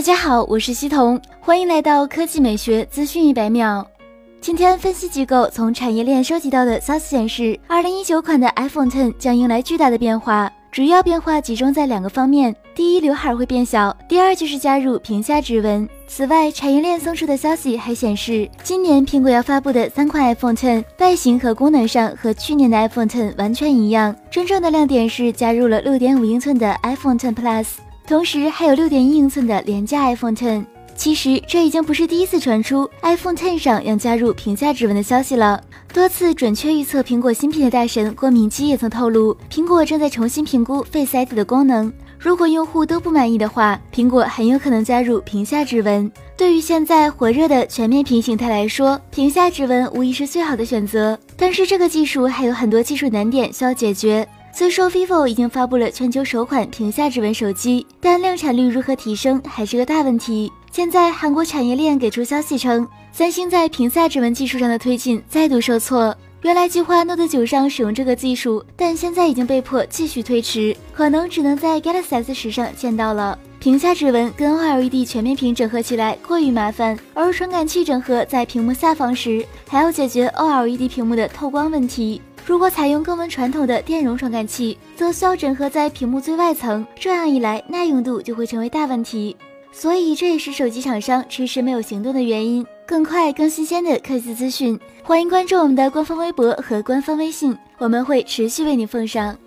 大家好，我是西彤，欢迎来到科技美学资讯一百秒。今天分析机构从产业链收集到的消息显示，二零一九款的 iPhone Ten 将迎来巨大的变化，主要变化集中在两个方面：第一，刘海会变小；第二，就是加入屏下指纹。此外，产业链送出的消息还显示，今年苹果要发布的三款 iPhone Ten 外形和功能上和去年的 iPhone Ten 完全一样，真正的亮点是加入了六点五英寸的 iPhone Ten Plus，同时还有六点一英寸的廉价 iPhone Ten。其实这已经不是第一次传出 iPhone Ten 上要加入屏下指纹的消息了。多次准确预测苹果新品的大神郭明基也曾透露，苹果正在重新评估 Face ID 的功能。如果用户都不满意的话，苹果很有可能加入屏下指纹。对于现在火热的全面屏形态来说，屏下指纹无疑是最好的选择。但是这个技术还有很多技术难点需要解决。虽说 vivo 已经发布了全球首款屏下指纹手机，但量产率如何提升还是个大问题。现在韩国产业链给出消息称，三星在屏下指纹技术上的推进再度受挫。原来计划 Note 9上使用这个技术，但现在已经被迫继续推迟，可能只能在 Galaxy S 十上见到了。屏下指纹跟 OLED 全面屏整合起来过于麻烦，而传感器整合在屏幕下方时，还要解决 OLED 屏幕的透光问题。如果采用更为传统的电容传感器，则需要整合在屏幕最外层，这样一来耐用度就会成为大问题。所以这也是手机厂商迟迟没有行动的原因。更快、更新鲜的科技资讯，欢迎关注我们的官方微博和官方微信，我们会持续为您奉上。